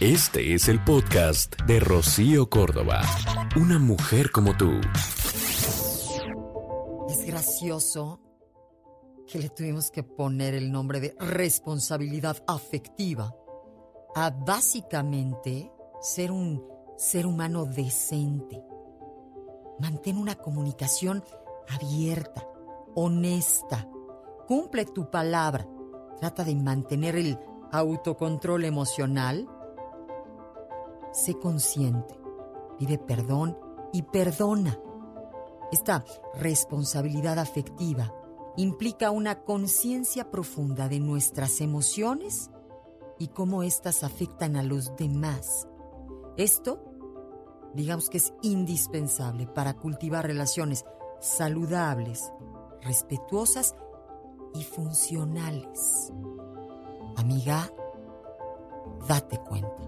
Este es el podcast de Rocío Córdoba. Una mujer como tú. Es gracioso que le tuvimos que poner el nombre de responsabilidad afectiva a básicamente ser un ser humano decente. Mantén una comunicación abierta, honesta. Cumple tu palabra. Trata de mantener el autocontrol emocional. Sé consciente. Pide perdón y perdona. Esta responsabilidad afectiva implica una conciencia profunda de nuestras emociones y cómo éstas afectan a los demás. Esto, digamos que es indispensable para cultivar relaciones saludables, respetuosas y funcionales. Amiga, date cuenta.